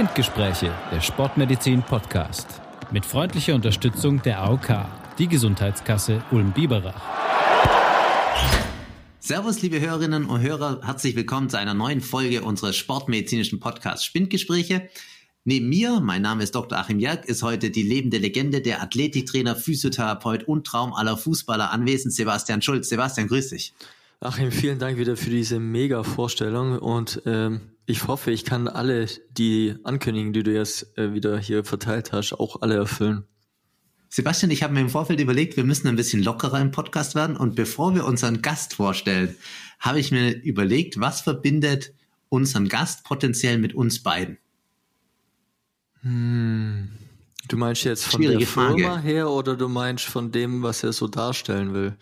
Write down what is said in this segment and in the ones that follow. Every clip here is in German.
Spindgespräche, der Sportmedizin Podcast. Mit freundlicher Unterstützung der AOK, die Gesundheitskasse Ulm-Biberach. Servus, liebe Hörerinnen und Hörer, herzlich willkommen zu einer neuen Folge unseres sportmedizinischen Podcasts Spindgespräche. Neben mir, mein Name ist Dr. Achim Jerk, ist heute die lebende Legende, der Athletiktrainer, Physiotherapeut und Traum aller Fußballer anwesend, Sebastian Schulz. Sebastian, grüß dich. Achim, vielen Dank wieder für diese mega Vorstellung und ähm, ich hoffe, ich kann alle die Ankündigungen, die du jetzt äh, wieder hier verteilt hast, auch alle erfüllen. Sebastian, ich habe mir im Vorfeld überlegt, wir müssen ein bisschen lockerer im Podcast werden. Und bevor wir unseren Gast vorstellen, habe ich mir überlegt, was verbindet unseren Gast potenziell mit uns beiden? Hm. Du meinst jetzt von Schwierige der Firma Frage. her oder du meinst von dem, was er so darstellen will?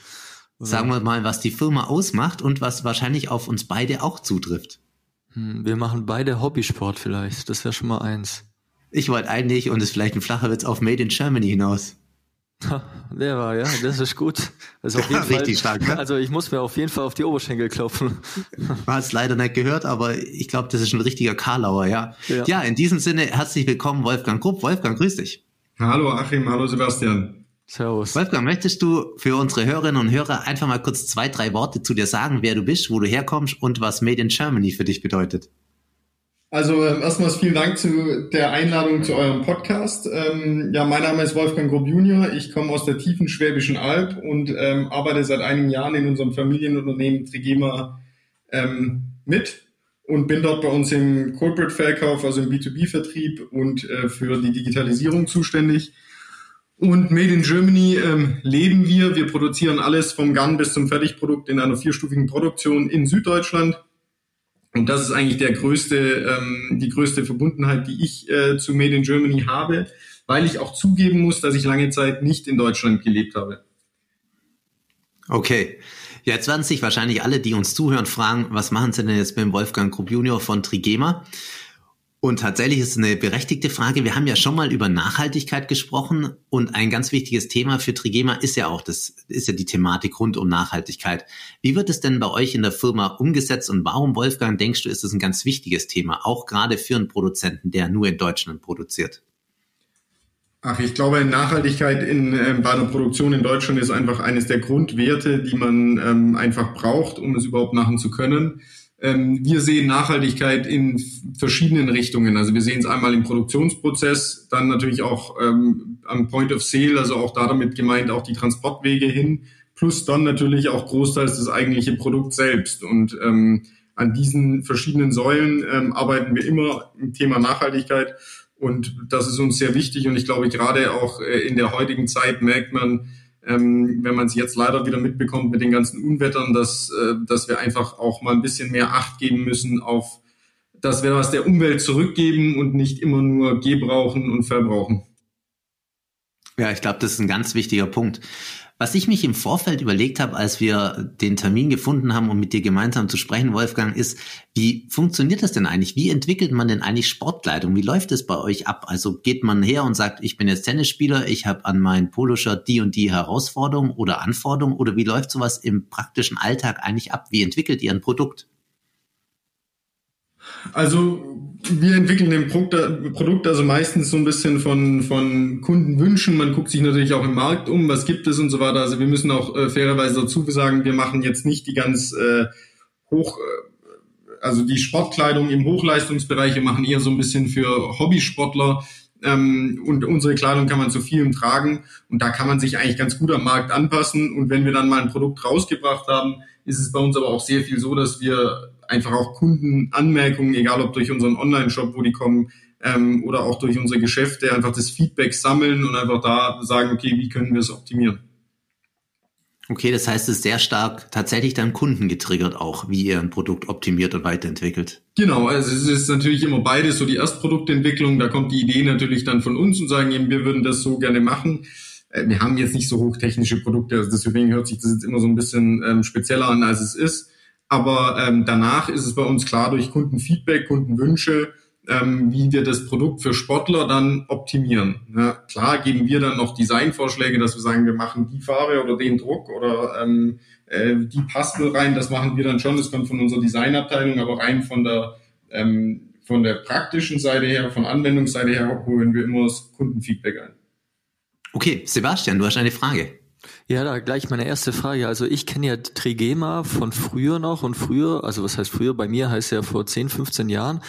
Sagen wir mal, was die Firma ausmacht und was wahrscheinlich auf uns beide auch zutrifft. Hm, wir machen beide Hobbysport vielleicht. Das wäre schon mal eins. Ich wollte eigentlich, und es ist vielleicht ein flacher Witz, auf Made in Germany hinaus. Der war, ja, das ist gut. Das ist auf jeden Richtig Fall, stark, ne? Also ich muss mir auf jeden Fall auf die Oberschenkel klopfen. Man hat es leider nicht gehört, aber ich glaube, das ist ein richtiger Karlauer, ja. ja. Ja, in diesem Sinne, herzlich willkommen, Wolfgang Grupp. Wolfgang, grüß dich. Hallo Achim, hallo Sebastian. Servus. Wolfgang, möchtest du für unsere Hörerinnen und Hörer einfach mal kurz zwei, drei Worte zu dir sagen, wer du bist, wo du herkommst und was Made in Germany für dich bedeutet? Also ähm, erstmals vielen Dank zu der Einladung zu eurem Podcast. Ähm, ja, mein Name ist Wolfgang Grob Junior. Ich komme aus der tiefen Schwäbischen Alb und ähm, arbeite seit einigen Jahren in unserem Familienunternehmen Trigema ähm, mit und bin dort bei uns im Corporate Verkauf, also im B2B-Vertrieb und äh, für die Digitalisierung zuständig. Und Made in Germany ähm, leben wir. Wir produzieren alles vom Gun bis zum Fertigprodukt in einer vierstufigen Produktion in Süddeutschland. Und das ist eigentlich der größte, ähm, die größte Verbundenheit, die ich äh, zu Made in Germany habe, weil ich auch zugeben muss, dass ich lange Zeit nicht in Deutschland gelebt habe. Okay. Jetzt werden sich wahrscheinlich alle, die uns zuhören, fragen, was machen Sie denn jetzt mit dem Wolfgang Krupp Junior von Trigema? Und tatsächlich ist es eine berechtigte Frage. Wir haben ja schon mal über Nachhaltigkeit gesprochen und ein ganz wichtiges Thema für Trigema ist ja auch das, ist ja die Thematik rund um Nachhaltigkeit. Wie wird es denn bei euch in der Firma umgesetzt und warum, Wolfgang, denkst du, ist es ein ganz wichtiges Thema, auch gerade für einen Produzenten, der nur in Deutschland produziert? Ach, ich glaube, Nachhaltigkeit in, äh, bei der Produktion in Deutschland ist einfach eines der Grundwerte, die man ähm, einfach braucht, um es überhaupt machen zu können. Ähm, wir sehen Nachhaltigkeit in verschiedenen Richtungen. Also wir sehen es einmal im Produktionsprozess, dann natürlich auch ähm, am Point of Sale, also auch da damit gemeint auch die Transportwege hin, plus dann natürlich auch großteils das eigentliche Produkt selbst. Und ähm, an diesen verschiedenen Säulen ähm, arbeiten wir immer im Thema Nachhaltigkeit. Und das ist uns sehr wichtig. Und ich glaube, gerade auch äh, in der heutigen Zeit merkt man, ähm, wenn man es jetzt leider wieder mitbekommt mit den ganzen Unwettern, dass, äh, dass wir einfach auch mal ein bisschen mehr Acht geben müssen auf, dass wir was der Umwelt zurückgeben und nicht immer nur gebrauchen und verbrauchen. Ja, ich glaube, das ist ein ganz wichtiger Punkt. Was ich mich im Vorfeld überlegt habe, als wir den Termin gefunden haben, um mit dir gemeinsam zu sprechen, Wolfgang, ist, wie funktioniert das denn eigentlich? Wie entwickelt man denn eigentlich Sportkleidung? Wie läuft es bei euch ab? Also geht man her und sagt, ich bin jetzt Tennisspieler, ich habe an meinen Poloshirt die und die Herausforderung oder Anforderung? Oder wie läuft sowas im praktischen Alltag eigentlich ab? Wie entwickelt ihr ein Produkt? Also wir entwickeln den Produkt also meistens so ein bisschen von, von Kundenwünschen. Man guckt sich natürlich auch im Markt um, was gibt es und so weiter. Also wir müssen auch äh, fairerweise dazu sagen, wir machen jetzt nicht die ganz äh, hoch, äh, also die Sportkleidung im Hochleistungsbereich. Wir machen eher so ein bisschen für Hobbysportler. Ähm, und unsere Kleidung kann man zu vielem tragen und da kann man sich eigentlich ganz gut am Markt anpassen. Und wenn wir dann mal ein Produkt rausgebracht haben, ist es bei uns aber auch sehr viel so, dass wir einfach auch Kundenanmerkungen, egal ob durch unseren Online-Shop, wo die kommen, ähm, oder auch durch unsere Geschäfte, einfach das Feedback sammeln und einfach da sagen, okay, wie können wir es optimieren. Okay, das heißt, es ist sehr stark tatsächlich dann Kunden getriggert auch, wie ihr ein Produkt optimiert und weiterentwickelt. Genau, also es ist natürlich immer beides, so die Erstproduktentwicklung, da kommt die Idee natürlich dann von uns und sagen eben, wir würden das so gerne machen. Äh, wir haben jetzt nicht so hochtechnische Produkte, also deswegen hört sich das jetzt immer so ein bisschen ähm, spezieller an, als es ist. Aber ähm, danach ist es bei uns klar durch Kundenfeedback, Kundenwünsche, ähm, wie wir das Produkt für Sportler dann optimieren. Ja, klar geben wir dann noch Designvorschläge, dass wir sagen, wir machen die Farbe oder den Druck oder ähm, äh, die Pastel rein. Das machen wir dann schon. Das kommt von unserer Designabteilung, aber rein von der ähm, von der praktischen Seite her, von Anwendungsseite her holen wir immer das Kundenfeedback ein. Okay, Sebastian, du hast eine Frage. Ja, da gleich meine erste Frage. Also ich kenne ja Trigema von früher noch und früher, also was heißt früher? Bei mir heißt ja vor 10, 15 Jahren,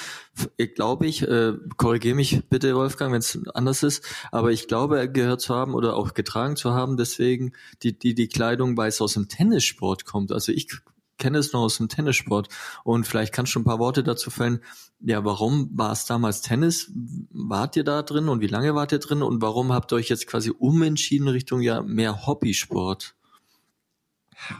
glaube ich, äh, korrigiere mich bitte, Wolfgang, wenn es anders ist, aber ich glaube, gehört zu haben oder auch getragen zu haben, deswegen die, die, die Kleidung, weil es aus dem Tennissport kommt. Also ich kenne es noch aus dem Tennissport. Und vielleicht kannst du ein paar Worte dazu fällen. Ja, warum war es damals Tennis? Wart ihr da drin und wie lange wart ihr drin? Und warum habt ihr euch jetzt quasi umentschieden Richtung ja mehr Hobbysport?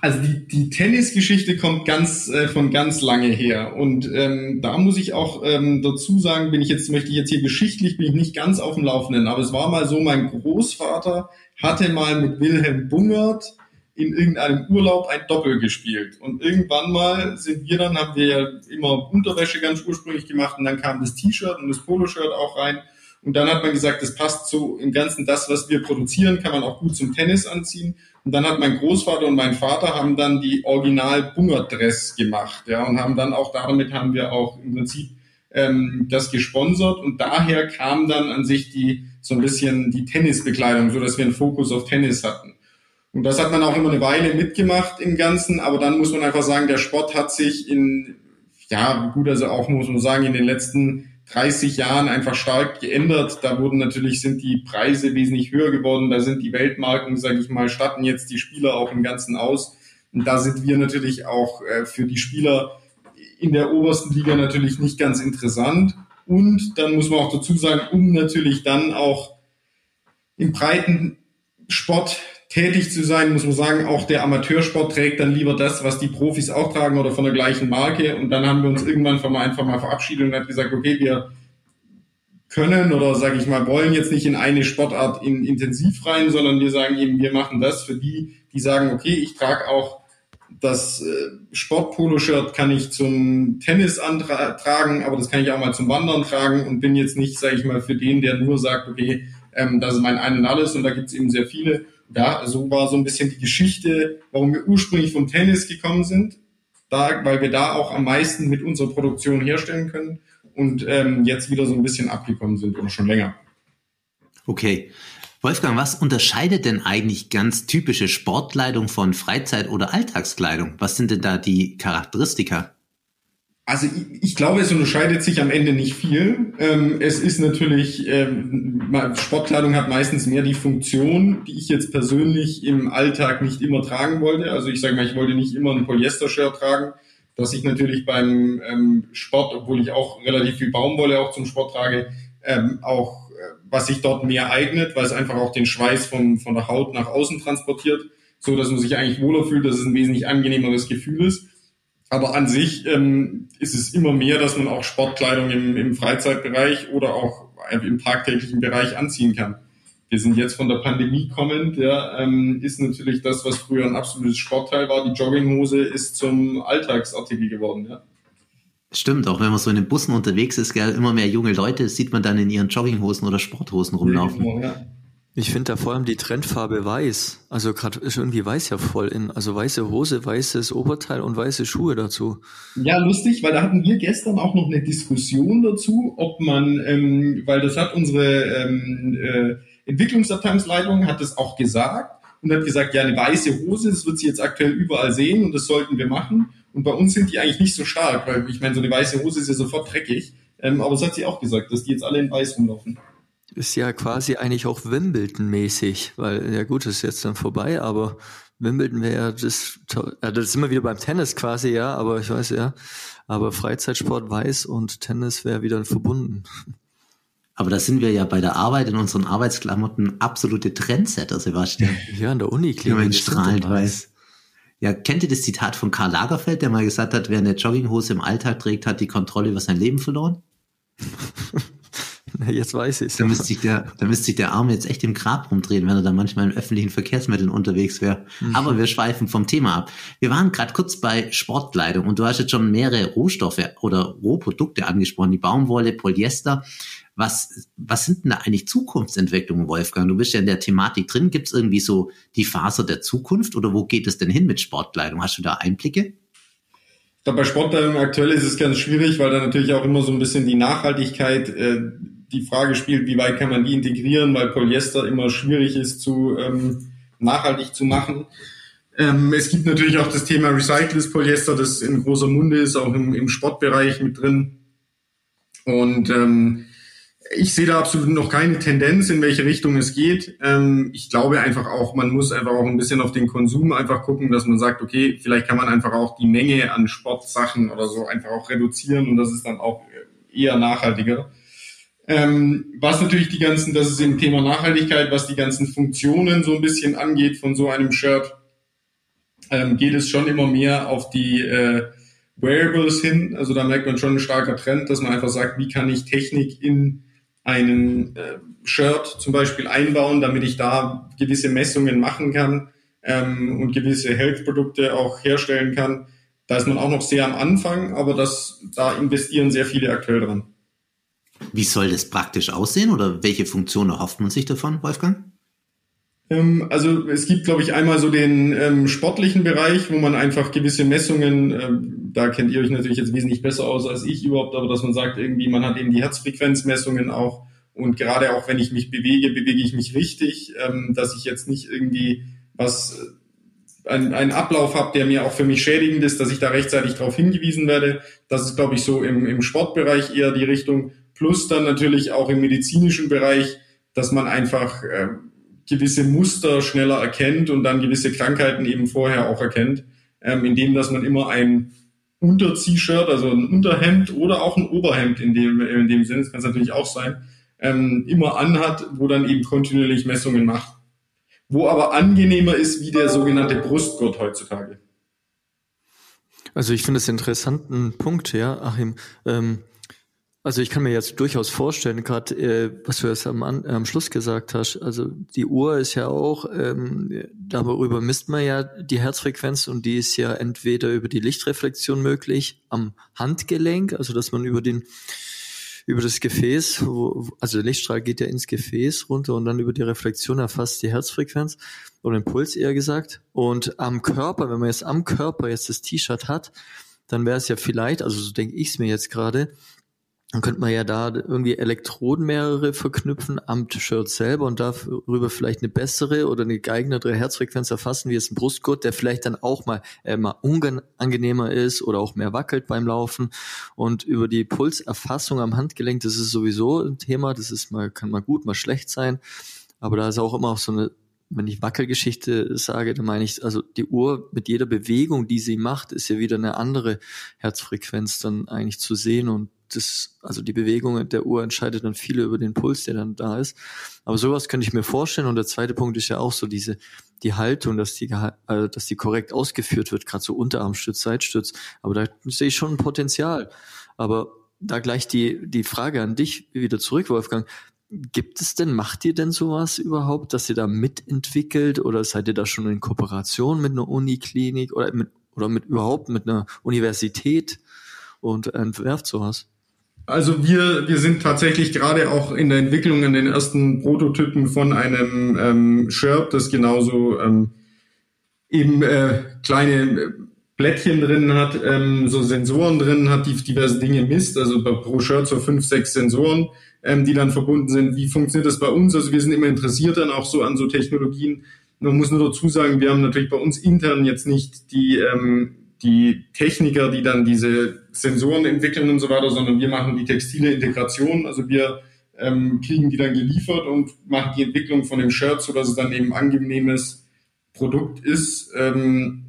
Also die, die Tennisgeschichte kommt ganz äh, von ganz lange her und ähm, da muss ich auch ähm, dazu sagen, bin ich jetzt möchte ich jetzt hier geschichtlich bin ich nicht ganz auf dem Laufenden, aber es war mal so, mein Großvater hatte mal mit Wilhelm Bungert in irgendeinem Urlaub ein Doppel gespielt. Und irgendwann mal sind wir dann, haben wir ja immer Unterwäsche ganz ursprünglich gemacht und dann kam das T-Shirt und das Poloshirt auch rein. Und dann hat man gesagt, das passt so im Ganzen, das, was wir produzieren, kann man auch gut zum Tennis anziehen. Und dann hat mein Großvater und mein Vater haben dann die Original Bungert Dress gemacht, ja, und haben dann auch damit haben wir auch im Prinzip ähm, das gesponsert und daher kam dann an sich die so ein bisschen die Tennisbekleidung, so dass wir einen Fokus auf Tennis hatten. Und das hat man auch immer eine Weile mitgemacht im Ganzen, aber dann muss man einfach sagen, der Sport hat sich in, ja gut, also auch muss man sagen, in den letzten 30 Jahren einfach stark geändert. Da wurden natürlich, sind die Preise wesentlich höher geworden, da sind die Weltmarken, sage ich mal, statten jetzt die Spieler auch im Ganzen aus. Und da sind wir natürlich auch äh, für die Spieler in der obersten Liga natürlich nicht ganz interessant. Und dann muss man auch dazu sagen, um natürlich dann auch im breiten Sport tätig zu sein, muss man sagen, auch der Amateursport trägt dann lieber das, was die Profis auch tragen oder von der gleichen Marke. Und dann haben wir uns irgendwann von mal einfach mal verabschiedet und hat gesagt, okay, wir können oder sage ich mal wollen jetzt nicht in eine Sportart in, intensiv rein, sondern wir sagen eben, wir machen das für die, die sagen, okay, ich trage auch das äh, Sportpolo-Shirt kann ich zum Tennis antragen, aber das kann ich auch mal zum Wandern tragen und bin jetzt nicht, sage ich mal, für den, der nur sagt, okay, ähm, das ist mein Ein und Alles und da gibt es eben sehr viele ja, so war so ein bisschen die Geschichte, warum wir ursprünglich vom Tennis gekommen sind, da, weil wir da auch am meisten mit unserer Produktion herstellen können und ähm, jetzt wieder so ein bisschen abgekommen sind oder schon länger. Okay. Wolfgang, was unterscheidet denn eigentlich ganz typische Sportkleidung von Freizeit- oder Alltagskleidung? Was sind denn da die Charakteristika? Also ich, ich, glaube, es unterscheidet sich am Ende nicht viel. Ähm, es ist natürlich, ähm, Sportkleidung hat meistens mehr die Funktion, die ich jetzt persönlich im Alltag nicht immer tragen wollte. Also ich sage mal, ich wollte nicht immer ein Polyester-Shirt tragen, dass ich natürlich beim ähm, Sport, obwohl ich auch relativ viel Baumwolle auch zum Sport trage, ähm, auch äh, was sich dort mehr eignet, weil es einfach auch den Schweiß von, von der Haut nach außen transportiert, so dass man sich eigentlich wohler fühlt, dass es ein wesentlich angenehmeres Gefühl ist. Aber an sich ähm, ist es immer mehr, dass man auch Sportkleidung im, im Freizeitbereich oder auch im tagtäglichen Bereich anziehen kann. Wir sind jetzt von der Pandemie kommend, ja, ähm, ist natürlich das, was früher ein absolutes Sportteil war. Die Jogginghose ist zum Alltagsartikel geworden, ja. Stimmt, auch wenn man so in den Bussen unterwegs ist, gell, immer mehr junge Leute sieht man dann in ihren Jogginghosen oder Sporthosen rumlaufen. Ja, genau, ja. Ich finde da vor allem die Trendfarbe weiß. Also gerade ist irgendwie weiß ja voll in. Also weiße Hose, weißes Oberteil und weiße Schuhe dazu. Ja, lustig, weil da hatten wir gestern auch noch eine Diskussion dazu, ob man, ähm, weil das hat unsere ähm, äh, Entwicklungsabteilungsleitung hat das auch gesagt und hat gesagt, ja, eine weiße Hose, das wird sie jetzt aktuell überall sehen und das sollten wir machen. Und bei uns sind die eigentlich nicht so stark, weil ich meine, so eine weiße Hose ist ja sofort dreckig. Ähm, aber das hat sie auch gesagt, dass die jetzt alle in weiß rumlaufen ist ja quasi eigentlich auch Wimbledon-mäßig, weil, ja gut, ist jetzt dann vorbei, aber Wimbledon wäre ja das, ja, das ist immer wieder beim Tennis quasi, ja, aber ich weiß ja, aber Freizeitsport weiß und Tennis wäre wieder verbunden. Aber da sind wir ja bei der Arbeit in unseren Arbeitsklamotten absolute Trendsetter, Sebastian. Ja, in der Uni kleben wir strahlend weiß. Ja, kennt ihr das Zitat von Karl Lagerfeld, der mal gesagt hat, wer eine Jogginghose im Alltag trägt, hat die Kontrolle über sein Leben verloren? Jetzt weiß ich es. Da müsste sich der, da müsste sich der Arme jetzt echt im Grab rumdrehen, wenn er da manchmal in öffentlichen Verkehrsmitteln unterwegs wäre. Mhm. Aber wir schweifen vom Thema ab. Wir waren gerade kurz bei Sportkleidung und du hast jetzt schon mehrere Rohstoffe oder Rohprodukte angesprochen, die Baumwolle, Polyester. Was, was sind denn da eigentlich Zukunftsentwicklungen, Wolfgang? Du bist ja in der Thematik drin. Gibt es irgendwie so die Faser der Zukunft oder wo geht es denn hin mit Sportkleidung? Hast du da Einblicke? glaube, bei Sportkleidung aktuell ist es ganz schwierig, weil da natürlich auch immer so ein bisschen die Nachhaltigkeit äh, die Frage spielt, wie weit kann man die integrieren, weil Polyester immer schwierig ist zu ähm, nachhaltig zu machen. Ähm, es gibt natürlich auch das Thema Recycles Polyester, das in großer Munde ist, auch im, im Sportbereich mit drin. Und ähm, ich sehe da absolut noch keine Tendenz, in welche Richtung es geht. Ähm, ich glaube einfach auch, man muss einfach auch ein bisschen auf den Konsum einfach gucken, dass man sagt, okay, vielleicht kann man einfach auch die Menge an Sportsachen oder so einfach auch reduzieren und das ist dann auch eher nachhaltiger. Ähm, was natürlich die ganzen, das ist im Thema Nachhaltigkeit, was die ganzen Funktionen so ein bisschen angeht von so einem Shirt, ähm, geht es schon immer mehr auf die äh, Wearables hin. Also da merkt man schon ein starker Trend, dass man einfach sagt, wie kann ich Technik in einen äh, Shirt zum Beispiel einbauen, damit ich da gewisse Messungen machen kann ähm, und gewisse Health-Produkte auch herstellen kann. Da ist man auch noch sehr am Anfang, aber das, da investieren sehr viele aktuell dran. Wie soll das praktisch aussehen oder welche Funktion erhofft man sich davon, Wolfgang? Ähm, also es gibt, glaube ich, einmal so den ähm, sportlichen Bereich, wo man einfach gewisse Messungen, ähm, da kennt ihr euch natürlich jetzt wesentlich besser aus als ich überhaupt, aber dass man sagt, irgendwie, man hat eben die Herzfrequenzmessungen auch und gerade auch wenn ich mich bewege, bewege ich mich richtig, ähm, dass ich jetzt nicht irgendwie was äh, ein, einen Ablauf habe, der mir auch für mich schädigend ist, dass ich da rechtzeitig darauf hingewiesen werde. Das ist, glaube ich, so im, im Sportbereich eher die Richtung plus dann natürlich auch im medizinischen Bereich, dass man einfach äh, gewisse Muster schneller erkennt und dann gewisse Krankheiten eben vorher auch erkennt, ähm, indem dass man immer ein Unter-T-Shirt, also ein Unterhemd oder auch ein Oberhemd in dem, in dem Sinne, das kann es natürlich auch sein, ähm, immer anhat, wo dann eben kontinuierlich Messungen macht. Wo aber angenehmer ist wie der sogenannte Brustgurt heutzutage. Also ich finde es interessanten Punkt, ja, Achim. Ähm, also ich kann mir jetzt durchaus vorstellen, gerade äh, was du jetzt am, am Schluss gesagt hast, also die Uhr ist ja auch, ähm, darüber misst man ja die Herzfrequenz und die ist ja entweder über die Lichtreflexion möglich am Handgelenk, also dass man über den über das Gefäß, wo, also der Lichtstrahl geht ja ins Gefäß runter und dann über die Reflexion erfasst die Herzfrequenz oder den Puls eher gesagt. Und am Körper, wenn man jetzt am Körper jetzt das T-Shirt hat, dann wäre es ja vielleicht, also so denke ich es mir jetzt gerade, dann könnte man ja da irgendwie Elektroden mehrere verknüpfen am T-Shirt selber und darüber vielleicht eine bessere oder eine geeignete Herzfrequenz erfassen, wie es ein Brustgurt, der vielleicht dann auch mal, äh, mal unangenehmer ist oder auch mehr wackelt beim Laufen. Und über die Pulserfassung am Handgelenk, das ist sowieso ein Thema, das ist mal, kann mal gut, mal schlecht sein. Aber da ist auch immer auch so eine wenn ich Wackelgeschichte sage, dann meine ich, also die Uhr mit jeder Bewegung, die sie macht, ist ja wieder eine andere Herzfrequenz dann eigentlich zu sehen und das, also die Bewegung der Uhr entscheidet dann viel über den Puls, der dann da ist. Aber sowas könnte ich mir vorstellen. Und der zweite Punkt ist ja auch so diese, die Haltung, dass die, also dass die korrekt ausgeführt wird, gerade so Unterarmstütz, Seitstütz. Aber da sehe ich schon ein Potenzial. Aber da gleich die, die Frage an dich wieder zurück, Wolfgang. Gibt es denn, macht ihr denn sowas überhaupt, dass ihr da mitentwickelt oder seid ihr da schon in Kooperation mit einer Uniklinik oder mit, oder mit überhaupt mit einer Universität und entwerft sowas? Also wir, wir sind tatsächlich gerade auch in der Entwicklung an den ersten Prototypen von einem ähm, Shirt, das genauso ähm, eben äh, kleine Blättchen drin hat, ähm, so Sensoren drin hat, die diverse Dinge misst. Also pro Shirt so fünf, sechs Sensoren, ähm, die dann verbunden sind. Wie funktioniert das bei uns? Also wir sind immer interessiert dann auch so an so Technologien. Man muss nur dazu sagen, wir haben natürlich bei uns intern jetzt nicht die ähm, die Techniker, die dann diese Sensoren entwickeln und so weiter, sondern wir machen die textile Integration. Also wir ähm, kriegen die dann geliefert und machen die Entwicklung von dem Shirt, so dass es dann eben angenehmes Produkt ist ähm,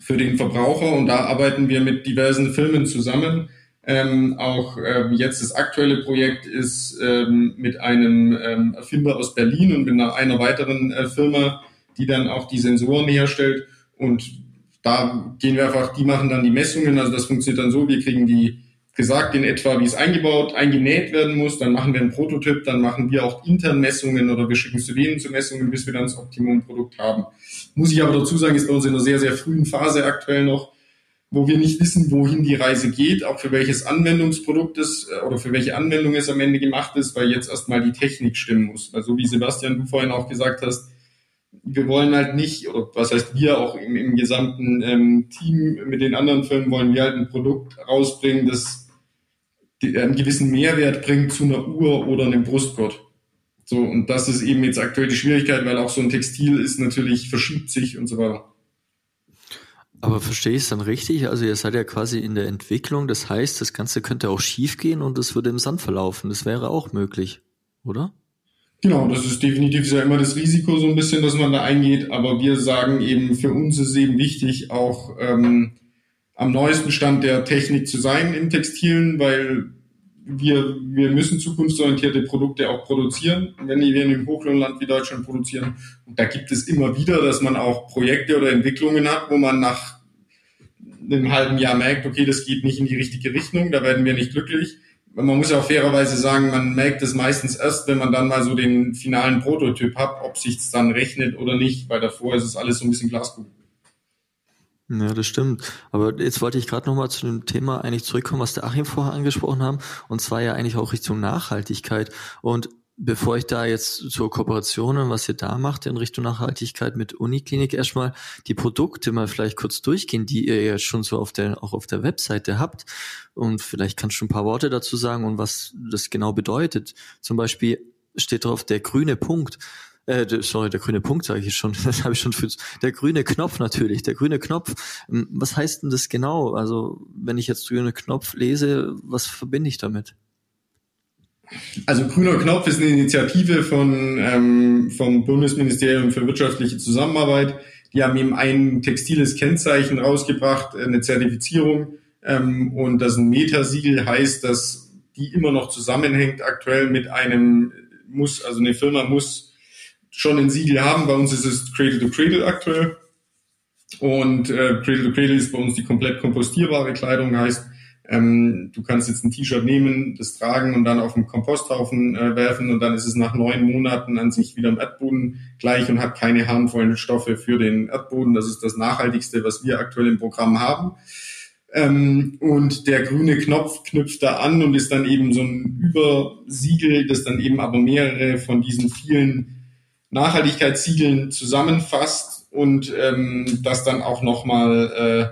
für den Verbraucher. Und da arbeiten wir mit diversen Firmen zusammen. Ähm, auch ähm, jetzt das aktuelle Projekt ist ähm, mit einem ähm, Erfinder aus Berlin und mit einer, einer weiteren äh, Firma, die dann auch die Sensoren herstellt. Und da gehen wir einfach, die machen dann die Messungen, also das funktioniert dann so, wir kriegen die gesagt in etwa, wie es eingebaut, eingenäht werden muss, dann machen wir einen Prototyp, dann machen wir auch intern Messungen oder wir schicken zu denen zu Messungen, bis wir dann das Optimum-Produkt haben. Muss ich aber dazu sagen, ist bei uns in einer sehr, sehr frühen Phase aktuell noch, wo wir nicht wissen, wohin die Reise geht, auch für welches Anwendungsprodukt es äh, oder für welche Anwendung es am Ende gemacht ist, weil jetzt erstmal die Technik stimmen muss. Weil so wie Sebastian, du vorhin auch gesagt hast, wir wollen halt nicht, oder was heißt wir auch im, im gesamten ähm, Team mit den anderen Firmen wollen wir halt ein Produkt rausbringen, das einen gewissen Mehrwert bringt zu einer Uhr oder einem Brustgurt. So, und das ist eben jetzt aktuell die Schwierigkeit, weil auch so ein Textil ist natürlich, verschiebt sich und so weiter. Aber verstehe ich es dann richtig? Also ihr seid ja quasi in der Entwicklung, das heißt, das Ganze könnte auch schief gehen und es würde im Sand verlaufen. Das wäre auch möglich, oder? Genau, das ist definitiv ja immer das Risiko so ein bisschen, dass man da eingeht. Aber wir sagen eben, für uns ist eben wichtig, auch ähm, am neuesten Stand der Technik zu sein in Textilen, weil wir, wir müssen zukunftsorientierte Produkte auch produzieren, wenn wir in einem Hochlohnland wie Deutschland produzieren. Und da gibt es immer wieder, dass man auch Projekte oder Entwicklungen hat, wo man nach einem halben Jahr merkt, okay, das geht nicht in die richtige Richtung, da werden wir nicht glücklich. Man muss ja auch fairerweise sagen, man merkt es meistens erst, wenn man dann mal so den finalen Prototyp hat, ob sich's dann rechnet oder nicht, weil davor ist es alles so ein bisschen Glaskugel. Ja, das stimmt. Aber jetzt wollte ich gerade nochmal zu dem Thema eigentlich zurückkommen, was der Achim vorher angesprochen haben, und zwar ja eigentlich auch Richtung Nachhaltigkeit. Und bevor ich da jetzt zur Kooperation und was ihr da macht in Richtung Nachhaltigkeit mit Uniklinik erstmal die Produkte mal vielleicht kurz durchgehen, die ihr ja schon so auf der, auch auf der Webseite habt. Und vielleicht kannst du ein paar Worte dazu sagen und was das genau bedeutet. Zum Beispiel steht drauf der grüne Punkt. Äh, sorry, der grüne Punkt sage ich schon. Das habe ich schon für der grüne Knopf natürlich. Der grüne Knopf. Ähm, was heißt denn das genau? Also wenn ich jetzt grüne Knopf lese, was verbinde ich damit? Also grüner Knopf ist eine Initiative von ähm, vom Bundesministerium für wirtschaftliche Zusammenarbeit. Die haben eben ein textiles Kennzeichen rausgebracht, eine Zertifizierung ähm, und das ein Metasiegel heißt, dass die immer noch zusammenhängt aktuell mit einem muss, also eine Firma muss schon ein Siegel haben. Bei uns ist es Cradle to Cradle aktuell. Und äh, Cradle to Cradle ist bei uns die komplett kompostierbare Kleidung, heißt, ähm, du kannst jetzt ein T-Shirt nehmen, das tragen und dann auf den Komposthaufen äh, werfen und dann ist es nach neun Monaten an sich wieder im Erdboden gleich und hat keine harmvollen Stoffe für den Erdboden. Das ist das Nachhaltigste, was wir aktuell im Programm haben. Ähm, und der grüne Knopf knüpft da an und ist dann eben so ein Übersiegel, das dann eben aber mehrere von diesen vielen Nachhaltigkeitssiegeln zusammenfasst und ähm, das dann auch nochmal, äh,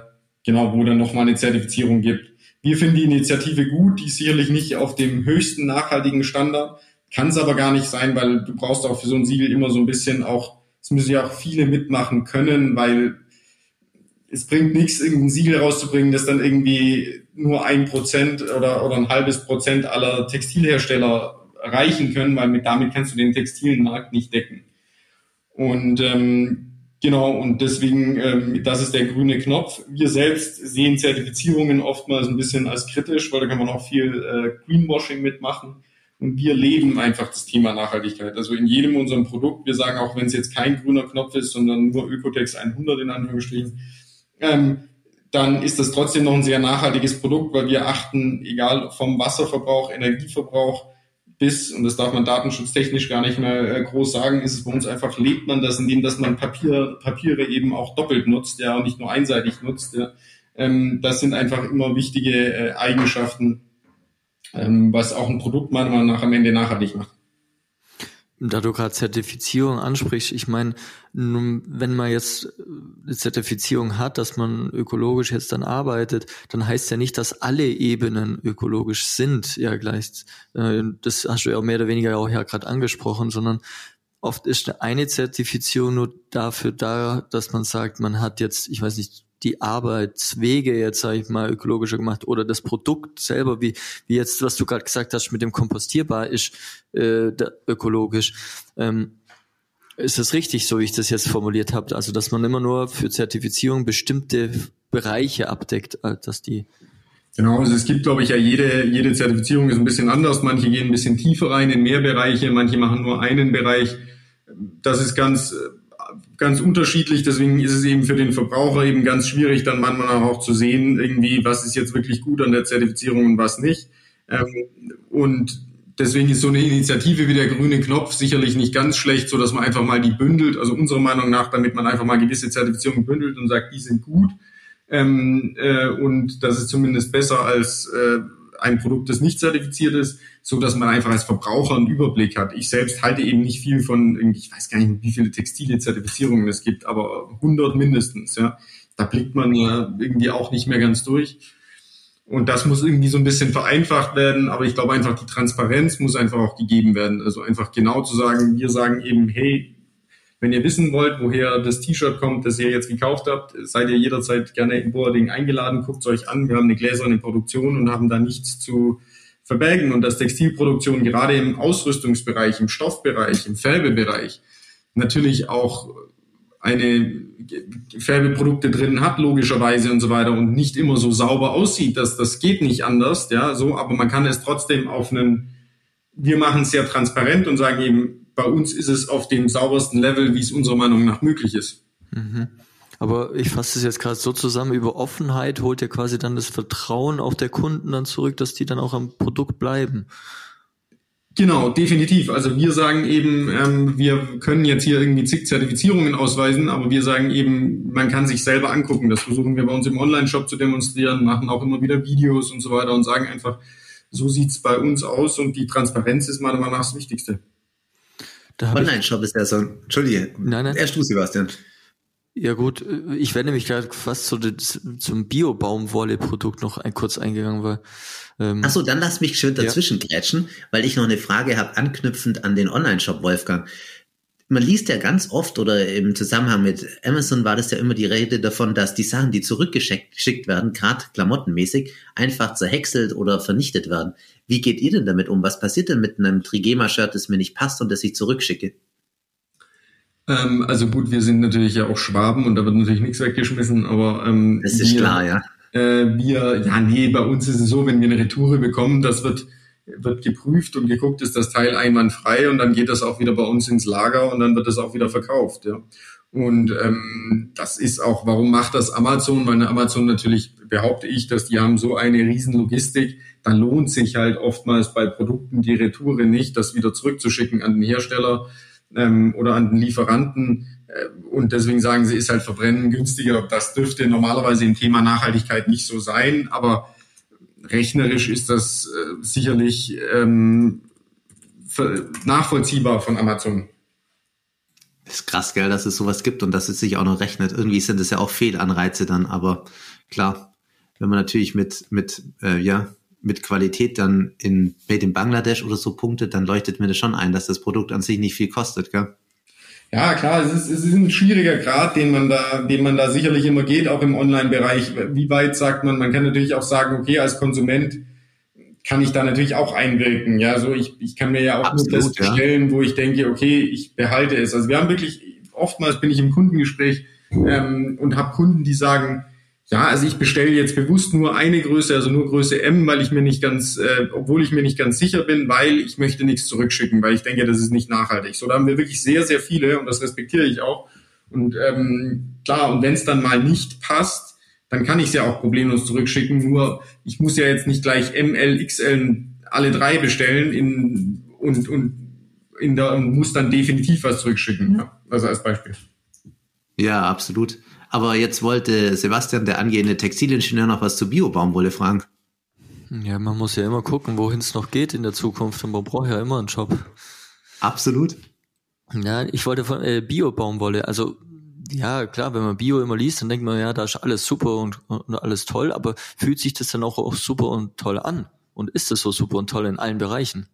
genau, wo dann nochmal eine Zertifizierung gibt. Wir finden die Initiative gut, die ist sicherlich nicht auf dem höchsten nachhaltigen Standard, kann es aber gar nicht sein, weil du brauchst auch für so ein Siegel immer so ein bisschen auch, es müssen ja auch viele mitmachen können, weil es bringt nichts, irgendein Siegel rauszubringen, das dann irgendwie nur ein Prozent oder, oder ein halbes Prozent aller Textilhersteller erreichen können, weil mit, damit kannst du den textilen Markt nicht decken. Und ähm, genau, und deswegen, ähm, das ist der grüne Knopf. Wir selbst sehen Zertifizierungen oftmals ein bisschen als kritisch, weil da kann man auch viel äh, Greenwashing mitmachen. Und wir leben einfach das Thema Nachhaltigkeit. Also in jedem unserem Produkt, wir sagen auch, wenn es jetzt kein grüner Knopf ist, sondern nur Ökotex 100 in Anführungsstrichen, ähm, dann ist das trotzdem noch ein sehr nachhaltiges Produkt, weil wir achten, egal vom Wasserverbrauch, Energieverbrauch, bis, und das darf man datenschutztechnisch gar nicht mehr äh, groß sagen, ist es bei uns einfach, lebt man das, indem dass man Papier, Papiere eben auch doppelt nutzt, ja, und nicht nur einseitig nutzt. Ja. Ähm, das sind einfach immer wichtige äh, Eigenschaften, ähm, was auch ein Produkt meiner Meinung nach am Ende nachhaltig macht. Da du gerade Zertifizierung ansprichst, ich meine, wenn man jetzt eine Zertifizierung hat, dass man ökologisch jetzt dann arbeitet, dann heißt ja nicht, dass alle Ebenen ökologisch sind. Ja, gleich, äh, das hast du ja mehr oder weniger auch ja gerade angesprochen, sondern oft ist eine Zertifizierung nur dafür da, dass man sagt, man hat jetzt, ich weiß nicht, die Arbeitswege jetzt, sage ich mal, ökologischer gemacht oder das Produkt selber, wie, wie jetzt, was du gerade gesagt hast, mit dem kompostierbar ist äh, ökologisch. Ähm, ist das richtig, so wie ich das jetzt formuliert habe? Also, dass man immer nur für Zertifizierung bestimmte Bereiche abdeckt, äh, dass die Genau, also es gibt, glaube ich, ja jede, jede Zertifizierung ist ein bisschen anders. Manche gehen ein bisschen tiefer rein in mehr Bereiche, manche machen nur einen Bereich. Das ist ganz ganz unterschiedlich. Deswegen ist es eben für den Verbraucher eben ganz schwierig, dann manchmal auch zu sehen, irgendwie, was ist jetzt wirklich gut an der Zertifizierung und was nicht. Ähm, und deswegen ist so eine Initiative wie der grüne Knopf sicherlich nicht ganz schlecht, so dass man einfach mal die bündelt. Also unserer Meinung nach, damit man einfach mal gewisse Zertifizierungen bündelt und sagt, die sind gut. Ähm, äh, und das ist zumindest besser als äh, ein Produkt, das nicht zertifiziert ist, so dass man einfach als Verbraucher einen Überblick hat. Ich selbst halte eben nicht viel von, ich weiß gar nicht, wie viele textile Zertifizierungen es gibt, aber 100 mindestens, ja. Da blickt man ja irgendwie auch nicht mehr ganz durch. Und das muss irgendwie so ein bisschen vereinfacht werden, aber ich glaube einfach, die Transparenz muss einfach auch gegeben werden. Also einfach genau zu sagen, wir sagen eben, hey, wenn ihr wissen wollt, woher das T-Shirt kommt, das ihr jetzt gekauft habt, seid ihr jederzeit gerne im Boarding eingeladen, guckt es euch an. Wir haben eine gläserne Produktion und haben da nichts zu verbergen. Und dass Textilproduktion gerade im Ausrüstungsbereich, im Stoffbereich, im Färbebereich natürlich auch eine Färbeprodukte drin hat, logischerweise und so weiter und nicht immer so sauber aussieht. Das, das geht nicht anders, ja, so, aber man kann es trotzdem auf einen, wir machen es sehr transparent und sagen eben, bei uns ist es auf dem saubersten Level, wie es unserer Meinung nach möglich ist. Mhm. Aber ich fasse es jetzt gerade so zusammen, über Offenheit holt ja quasi dann das Vertrauen auch der Kunden dann zurück, dass die dann auch am Produkt bleiben. Genau, definitiv. Also wir sagen eben, ähm, wir können jetzt hier irgendwie zig Zertifizierungen ausweisen, aber wir sagen eben, man kann sich selber angucken. Das versuchen wir bei uns im Online-Shop zu demonstrieren, machen auch immer wieder Videos und so weiter und sagen einfach, so sieht's bei uns aus und die Transparenz ist meiner Meinung nach das Wichtigste. Online-Shop ist ja so, Entschuldige, nein, nein. erst du, Sebastian. Ja gut, ich wäre nämlich gerade fast zu, zum Bio-Baumwolle-Produkt noch ein, kurz eingegangen, weil ähm, Ach so, dann lass mich schön dazwischen ja. grätschen, weil ich noch eine Frage habe, anknüpfend an den Online-Shop, Wolfgang. Man liest ja ganz oft oder im Zusammenhang mit Amazon war das ja immer die Rede davon, dass die Sachen, die zurückgeschickt werden, gerade klamottenmäßig, einfach zerhäckselt oder vernichtet werden. Wie geht ihr denn damit um? Was passiert denn mit einem Trigema-Shirt, das mir nicht passt und das ich zurückschicke? Ähm, also gut, wir sind natürlich ja auch Schwaben und da wird natürlich nichts weggeschmissen, aber ähm, das ist wir, klar, ja. Äh, wir, ja, nee, bei uns ist es so, wenn wir eine Retoure bekommen, das wird, wird geprüft und geguckt, ist das Teil einwandfrei und dann geht das auch wieder bei uns ins Lager und dann wird das auch wieder verkauft, ja. Und ähm, das ist auch, warum macht das Amazon? Weil Amazon natürlich behaupte ich, dass die haben so eine riesen Logistik, da lohnt sich halt oftmals bei Produkten die Retoure nicht, das wieder zurückzuschicken an den Hersteller ähm, oder an den Lieferanten. Äh, und deswegen sagen sie, ist halt Verbrennen günstiger. Das dürfte normalerweise im Thema Nachhaltigkeit nicht so sein, aber rechnerisch ist das äh, sicherlich ähm, nachvollziehbar von Amazon. Ist krass, gell, dass es sowas gibt und dass es sich auch noch rechnet. Irgendwie sind es ja auch Fehlanreize dann, aber klar, wenn man natürlich mit, mit, äh, ja, mit Qualität dann in Made in Bangladesch oder so punktet, dann leuchtet mir das schon ein, dass das Produkt an sich nicht viel kostet, gell? Ja, klar, es ist, es ist ein schwieriger Grad, den man da, den man da sicherlich immer geht, auch im Online-Bereich. Wie weit sagt man, man kann natürlich auch sagen, okay, als Konsument kann ich da natürlich auch einwirken. Ja, so ich, ich kann mir ja auch Absolut, nur das bestellen, ja. wo ich denke, okay, ich behalte es. Also wir haben wirklich, oftmals bin ich im Kundengespräch ähm, und habe Kunden, die sagen, ja, also ich bestelle jetzt bewusst nur eine Größe, also nur Größe M, weil ich mir nicht ganz, äh, obwohl ich mir nicht ganz sicher bin, weil ich möchte nichts zurückschicken, weil ich denke, das ist nicht nachhaltig. So, da haben wir wirklich sehr, sehr viele und das respektiere ich auch. Und ähm, klar, und wenn es dann mal nicht passt, dann kann ich es ja auch problemlos zurückschicken. Nur ich muss ja jetzt nicht gleich M, L, XL alle drei bestellen in, und, und, in der, und muss dann definitiv was zurückschicken. Ja? Also als Beispiel. Ja, absolut. Aber jetzt wollte Sebastian, der angehende Textilingenieur, noch was zu Bio-Baumwolle fragen. Ja, man muss ja immer gucken, wohin es noch geht in der Zukunft und man braucht ja immer einen Job. Absolut. Ja, ich wollte von äh, Bio-Baumwolle, also ja, klar, wenn man Bio immer liest, dann denkt man, ja, da ist alles super und, und alles toll, aber fühlt sich das dann auch, auch super und toll an? Und ist es so super und toll in allen Bereichen?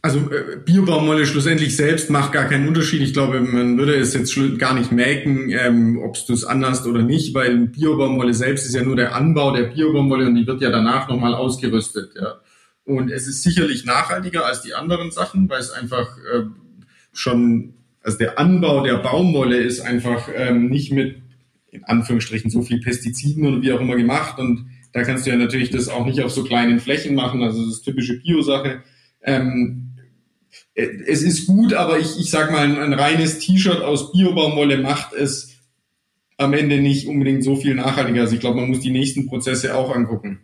Also äh, Biobaumwolle schlussendlich selbst macht gar keinen Unterschied. Ich glaube, man würde es jetzt gar nicht merken, ähm, ob du es anhast oder nicht, weil Biobaumwolle selbst ist ja nur der Anbau der Biobaumwolle und die wird ja danach nochmal ausgerüstet. Ja. Und es ist sicherlich nachhaltiger als die anderen Sachen, weil es einfach äh, schon, also der Anbau der Baumwolle ist einfach ähm, nicht mit in Anführungsstrichen so viel Pestiziden oder wie auch immer gemacht und da kannst du ja natürlich das auch nicht auf so kleinen Flächen machen, also das ist typische Bio-Sache. Ähm, äh, es ist gut, aber ich, ich sag mal, ein, ein reines T-Shirt aus Biobaumwolle macht es am Ende nicht unbedingt so viel nachhaltiger. Also ich glaube, man muss die nächsten Prozesse auch angucken.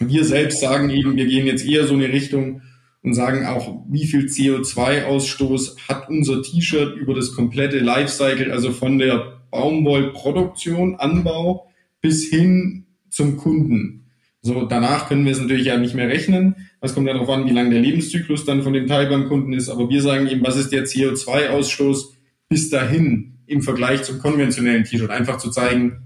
Wir selbst sagen eben, wir gehen jetzt eher so eine Richtung und sagen auch, wie viel CO2-Ausstoß hat unser T-Shirt über das komplette Lifecycle, also von der Baumwollproduktion, Anbau bis hin zum Kunden. So, danach können wir es natürlich ja nicht mehr rechnen. Das kommt ja darauf an, wie lang der Lebenszyklus dann von dem Teil beim Kunden ist. Aber wir sagen eben, was ist der CO2-Ausstoß bis dahin im Vergleich zum konventionellen T-Shirt? Einfach zu zeigen,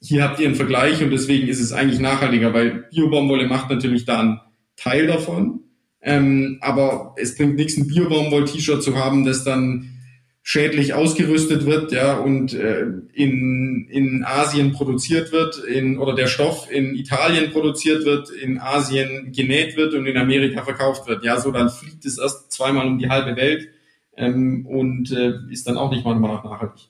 hier habt ihr einen Vergleich und deswegen ist es eigentlich nachhaltiger, weil Biobaumwolle macht natürlich da einen Teil davon. Ähm, aber es bringt nichts, ein Biobaumwoll-T-Shirt zu haben, das dann schädlich ausgerüstet wird, ja, und äh, in, in Asien produziert wird, in, oder der Stoff in Italien produziert wird, in Asien genäht wird und in Amerika verkauft wird. Ja, so dann fliegt es erst zweimal um die halbe Welt ähm, und äh, ist dann auch nicht mal nachhaltig.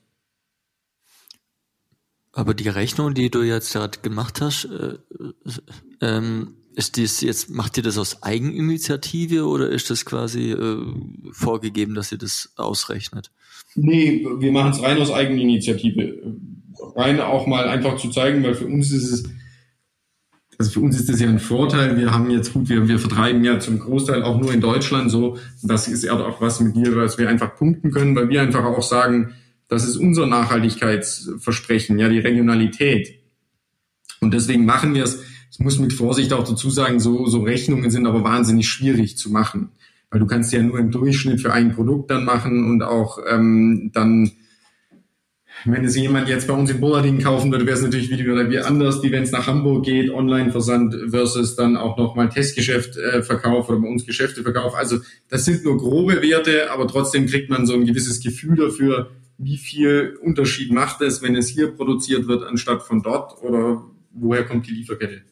Aber die Rechnung, die du jetzt gerade gemacht hast, äh, ähm, ist dies jetzt, macht ihr das aus Eigeninitiative oder ist das quasi äh, vorgegeben, dass ihr das ausrechnet? Nee, wir machen es rein aus Eigeninitiative. Rein auch mal einfach zu zeigen, weil für uns ist es, also für uns ist das ja ein Vorteil. Wir haben jetzt gut, wir, wir vertreiben ja zum Großteil auch nur in Deutschland so. Das ist ja auch was mit dir, was wir einfach punkten können, weil wir einfach auch sagen, das ist unser Nachhaltigkeitsversprechen, ja, die Regionalität. Und deswegen machen wir es. Ich muss mit Vorsicht auch dazu sagen, so, so Rechnungen sind aber wahnsinnig schwierig zu machen. Weil du kannst ja nur im Durchschnitt für ein Produkt dann machen und auch ähm, dann, wenn es jemand jetzt bei uns in Bollading kaufen würde, wäre es natürlich wieder wie anders, wie wenn es nach Hamburg geht, Online-Versand versus dann auch nochmal Testgeschäft äh, Verkauf oder bei uns Geschäfte Verkauf. Also das sind nur grobe Werte, aber trotzdem kriegt man so ein gewisses Gefühl dafür, wie viel Unterschied macht es, wenn es hier produziert wird, anstatt von dort oder woher kommt die Lieferkette?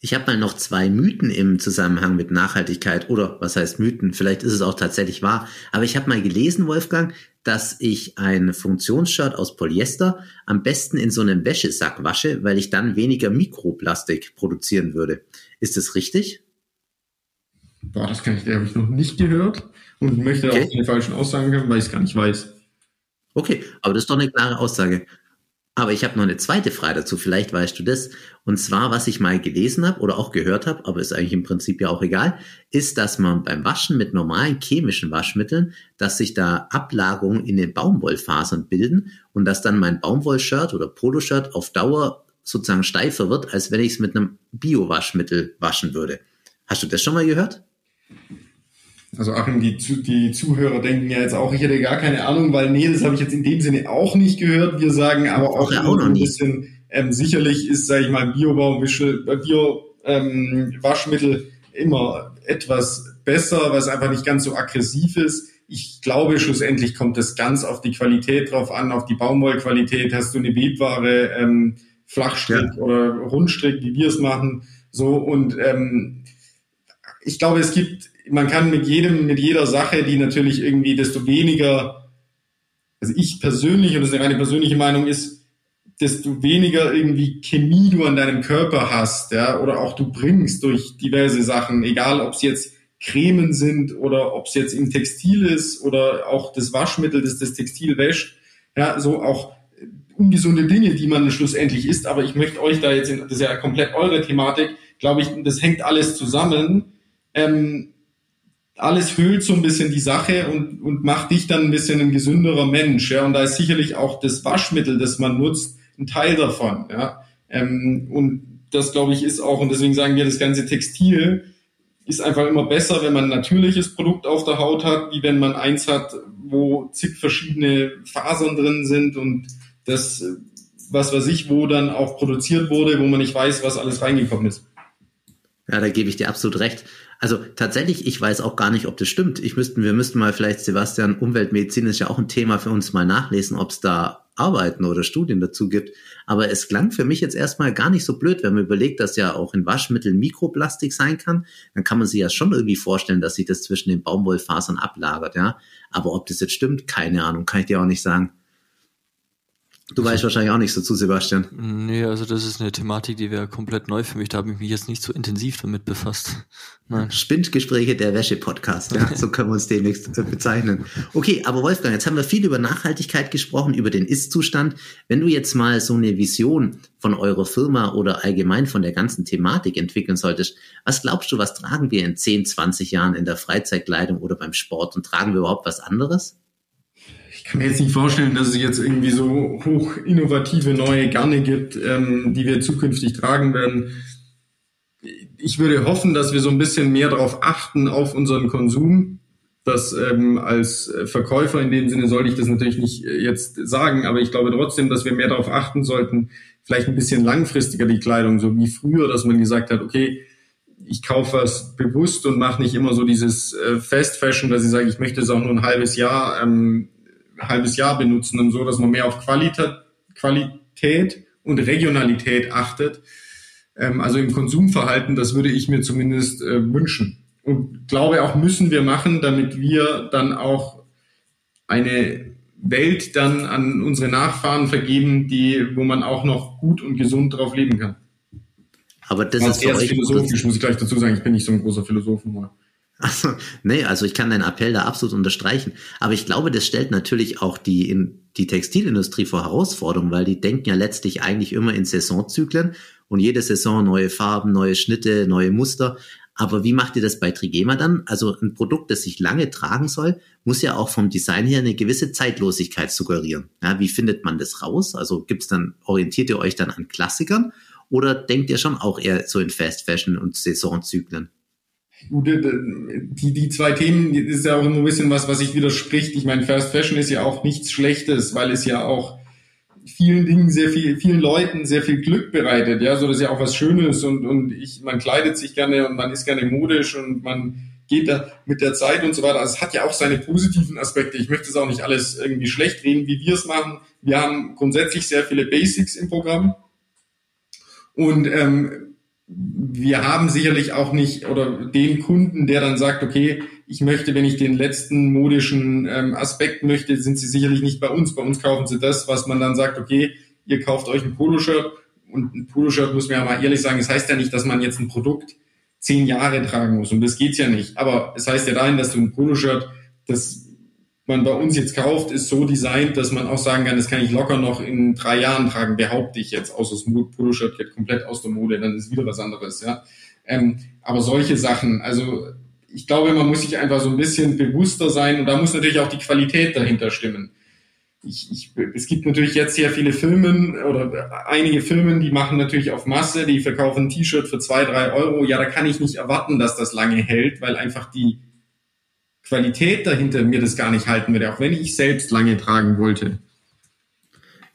Ich habe mal noch zwei Mythen im Zusammenhang mit Nachhaltigkeit oder was heißt Mythen? Vielleicht ist es auch tatsächlich wahr. Aber ich habe mal gelesen, Wolfgang, dass ich ein Funktionsshirt aus Polyester am besten in so einem Wäschesack wasche, weil ich dann weniger Mikroplastik produzieren würde. Ist das richtig? Boah, das kann ich, habe ich noch nicht gehört und möchte okay. auch keine falschen Aussagen haben, weil ich es gar nicht weiß. Okay, aber das ist doch eine klare Aussage. Aber ich habe noch eine zweite Frage dazu, vielleicht weißt du das. Und zwar, was ich mal gelesen habe oder auch gehört habe, aber ist eigentlich im Prinzip ja auch egal, ist, dass man beim Waschen mit normalen chemischen Waschmitteln, dass sich da Ablagerungen in den Baumwollfasern bilden und dass dann mein Baumwollshirt oder Poloshirt auf Dauer sozusagen steifer wird, als wenn ich es mit einem Bio-Waschmittel waschen würde. Hast du das schon mal gehört? Also Achim, die, die Zuhörer denken ja jetzt auch, ich hätte gar keine Ahnung, weil nee, das habe ich jetzt in dem Sinne auch nicht gehört. Wir sagen aber auch, auch ein bisschen, ähm, sicherlich ist, sage ich mal, Bio-Waschmittel ähm, Waschmittel immer etwas besser, weil es einfach nicht ganz so aggressiv ist. Ich glaube, schlussendlich kommt es ganz auf die Qualität drauf an, auf die Baumwollqualität. Hast du eine Webware, ähm, Flachstrick ja. oder Rundstrick, wie wir es machen, so und ähm, ich glaube, es gibt man kann mit jedem, mit jeder Sache, die natürlich irgendwie, desto weniger, also ich persönlich, und das ist eine reine persönliche Meinung, ist, desto weniger irgendwie Chemie du an deinem Körper hast, ja, oder auch du bringst durch diverse Sachen, egal ob es jetzt Cremen sind oder ob es jetzt im Textil ist oder auch das Waschmittel, das das Textil wäscht, ja, so auch ungesunde Dinge, die man schlussendlich isst. Aber ich möchte euch da jetzt, das ist ja komplett eure Thematik, glaube ich, das hängt alles zusammen. Ähm, alles hüllt so ein bisschen die Sache und, und macht dich dann ein bisschen ein gesünderer Mensch. Ja? Und da ist sicherlich auch das Waschmittel, das man nutzt, ein Teil davon. Ja? Ähm, und das, glaube ich, ist auch, und deswegen sagen wir, das ganze Textil ist einfach immer besser, wenn man ein natürliches Produkt auf der Haut hat, wie wenn man eins hat, wo zig verschiedene Fasern drin sind und das, was weiß ich, wo dann auch produziert wurde, wo man nicht weiß, was alles reingekommen ist. Ja, da gebe ich dir absolut recht. Also tatsächlich, ich weiß auch gar nicht, ob das stimmt. Ich müssten, wir müssten mal vielleicht, Sebastian, Umweltmedizin ist ja auch ein Thema für uns mal nachlesen, ob es da Arbeiten oder Studien dazu gibt. Aber es klang für mich jetzt erstmal gar nicht so blöd, wenn man überlegt, dass ja auch in Waschmitteln Mikroplastik sein kann. Dann kann man sich ja schon irgendwie vorstellen, dass sich das zwischen den Baumwollfasern ablagert, ja. Aber ob das jetzt stimmt, keine Ahnung, kann ich dir auch nicht sagen. Du also, weißt wahrscheinlich auch nicht so zu, Sebastian. Nee, also das ist eine Thematik, die wäre komplett neu für mich. Da habe ich mich jetzt nicht so intensiv damit befasst. Nein. Spindgespräche der Wäsche-Podcast, ja, so können wir uns demnächst äh, bezeichnen. Okay, aber Wolfgang, jetzt haben wir viel über Nachhaltigkeit gesprochen, über den Ist-Zustand. Wenn du jetzt mal so eine Vision von eurer Firma oder allgemein von der ganzen Thematik entwickeln solltest, was glaubst du, was tragen wir in 10, 20 Jahren in der Freizeitkleidung oder beim Sport und tragen wir überhaupt was anderes? Ich kann mir jetzt nicht vorstellen, dass es jetzt irgendwie so hoch innovative neue Garne gibt, ähm, die wir zukünftig tragen werden. Ich würde hoffen, dass wir so ein bisschen mehr darauf achten, auf unseren Konsum. Das ähm, als Verkäufer in dem Sinne sollte ich das natürlich nicht äh, jetzt sagen, aber ich glaube trotzdem, dass wir mehr darauf achten sollten, vielleicht ein bisschen langfristiger die Kleidung, so wie früher, dass man gesagt hat, okay, ich kaufe was bewusst und mache nicht immer so dieses äh, Fast Fashion, dass ich sage, ich möchte es auch nur ein halbes Jahr, ähm, halbes Jahr benutzen und so, dass man mehr auf Qualität, Qualität und Regionalität achtet. Ähm, also im Konsumverhalten, das würde ich mir zumindest äh, wünschen. Und glaube auch müssen wir machen, damit wir dann auch eine Welt dann an unsere Nachfahren vergeben, die, wo man auch noch gut und gesund drauf leben kann. Aber das ist für euch philosophisch, muss ich gleich dazu sagen. Ich bin nicht so ein großer Philosophen. Also, nee, also ich kann deinen Appell da absolut unterstreichen. Aber ich glaube, das stellt natürlich auch die, in, die Textilindustrie vor Herausforderungen, weil die denken ja letztlich eigentlich immer in Saisonzyklen und jede Saison neue Farben, neue Schnitte, neue Muster. Aber wie macht ihr das bei Trigema dann? Also ein Produkt, das sich lange tragen soll, muss ja auch vom Design her eine gewisse Zeitlosigkeit suggerieren. Ja, wie findet man das raus? Also gibt's dann, orientiert ihr euch dann an Klassikern oder denkt ihr schon auch eher so in Fast Fashion und Saisonzyklen? Gut, die, die zwei Themen, das ist ja auch immer ein bisschen was, was sich widerspricht. Ich meine, Fast Fashion ist ja auch nichts Schlechtes, weil es ja auch vielen Dingen sehr viel, vielen Leuten sehr viel Glück bereitet. Ja, so das ist ja auch was Schönes und, und ich, man kleidet sich gerne und man ist gerne modisch und man geht da mit der Zeit und so weiter. Also es hat ja auch seine positiven Aspekte. Ich möchte es auch nicht alles irgendwie schlecht reden, wie wir es machen. Wir haben grundsätzlich sehr viele Basics im Programm. Und ähm, wir haben sicherlich auch nicht oder den Kunden, der dann sagt, okay, ich möchte, wenn ich den letzten modischen ähm, Aspekt möchte, sind sie sicherlich nicht bei uns. Bei uns kaufen sie das, was man dann sagt, okay, ihr kauft euch ein Poloshirt und ein Poloshirt muss man ja mal ehrlich sagen, es das heißt ja nicht, dass man jetzt ein Produkt zehn Jahre tragen muss und das geht's ja nicht. Aber es heißt ja dahin, dass du ein Poloshirt, das man bei uns jetzt kauft, ist so designt, dass man auch sagen kann, das kann ich locker noch in drei Jahren tragen, behaupte ich jetzt, außer das Poloshirt geht komplett aus der Mode, dann ist wieder was anderes, ja. Ähm, aber solche Sachen, also ich glaube, man muss sich einfach so ein bisschen bewusster sein und da muss natürlich auch die Qualität dahinter stimmen. Ich, ich, es gibt natürlich jetzt sehr viele Filmen oder einige Filmen, die machen natürlich auf Masse, die verkaufen ein T-Shirt für zwei, drei Euro. Ja, da kann ich nicht erwarten, dass das lange hält, weil einfach die Qualität dahinter mir das gar nicht halten würde, auch wenn ich selbst lange tragen wollte.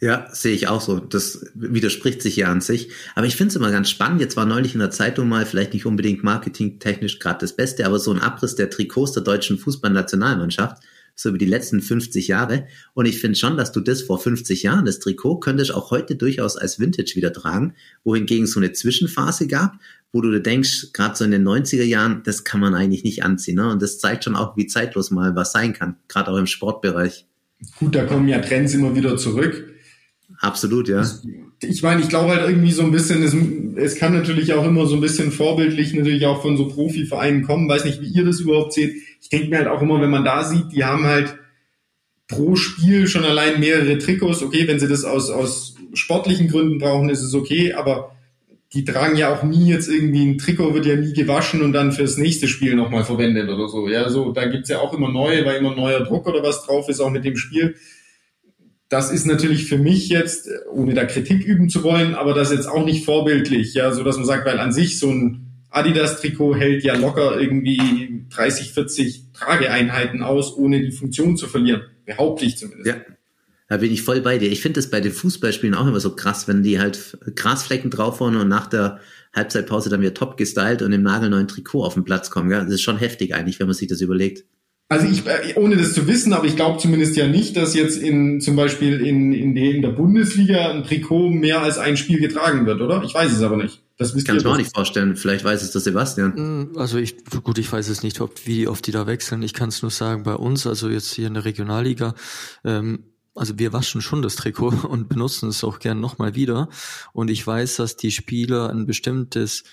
Ja, sehe ich auch so. Das widerspricht sich ja an sich. Aber ich finde es immer ganz spannend. Jetzt war neulich in der Zeitung mal, vielleicht nicht unbedingt marketingtechnisch gerade das Beste, aber so ein Abriss der Trikots der deutschen Fußballnationalmannschaft, so über die letzten 50 Jahre. Und ich finde schon, dass du das vor 50 Jahren, das Trikot, könntest auch heute durchaus als Vintage wieder tragen, wohingegen es so eine Zwischenphase gab, wo du dir denkst, gerade so in den 90er Jahren, das kann man eigentlich nicht anziehen. Ne? Und das zeigt schon auch, wie zeitlos mal was sein kann, gerade auch im Sportbereich. Gut, da kommen ja Trends immer wieder zurück. Absolut, ja. Ich meine, ich glaube halt irgendwie so ein bisschen, es, es kann natürlich auch immer so ein bisschen vorbildlich natürlich auch von so Profivereinen kommen. Weiß nicht, wie ihr das überhaupt seht. Ich denke mir halt auch immer, wenn man da sieht, die haben halt pro Spiel schon allein mehrere Trikots. Okay, wenn sie das aus, aus sportlichen Gründen brauchen, ist es okay, aber die tragen ja auch nie jetzt irgendwie ein Trikot wird ja nie gewaschen und dann fürs nächste Spiel nochmal verwendet oder so. Ja, so, da gibt's ja auch immer neue, weil immer neuer Druck oder was drauf ist, auch mit dem Spiel das ist natürlich für mich jetzt, ohne da Kritik üben zu wollen, aber das ist jetzt auch nicht vorbildlich, ja, so dass man sagt, weil an sich so ein Adidas-Trikot hält ja locker irgendwie 30, 40 Trageeinheiten aus, ohne die Funktion zu verlieren. Behaupte ich zumindest. Ja. Da bin ich voll bei dir. Ich finde das bei den Fußballspielen auch immer so krass, wenn die halt Grasflecken draufhauen und nach der Halbzeitpause dann wieder top gestylt und im nagelneuen Trikot auf den Platz kommen. Ja? Das ist schon heftig eigentlich, wenn man sich das überlegt. Also ich, äh, ohne das zu wissen, aber ich glaube zumindest ja nicht, dass jetzt in zum Beispiel in, in, der, in der Bundesliga ein Trikot mehr als ein Spiel getragen wird, oder? Ich weiß es aber nicht. Das kann ich mir auch nicht vorstellen. Vielleicht weiß es der Sebastian. Hm, also ich, gut, ich weiß es nicht, ob, wie oft die da wechseln. Ich kann es nur sagen, bei uns, also jetzt hier in der Regionalliga, ähm, also wir waschen schon das Trikot und benutzen es auch gern nochmal wieder. Und ich weiß, dass die Spieler ein bestimmtes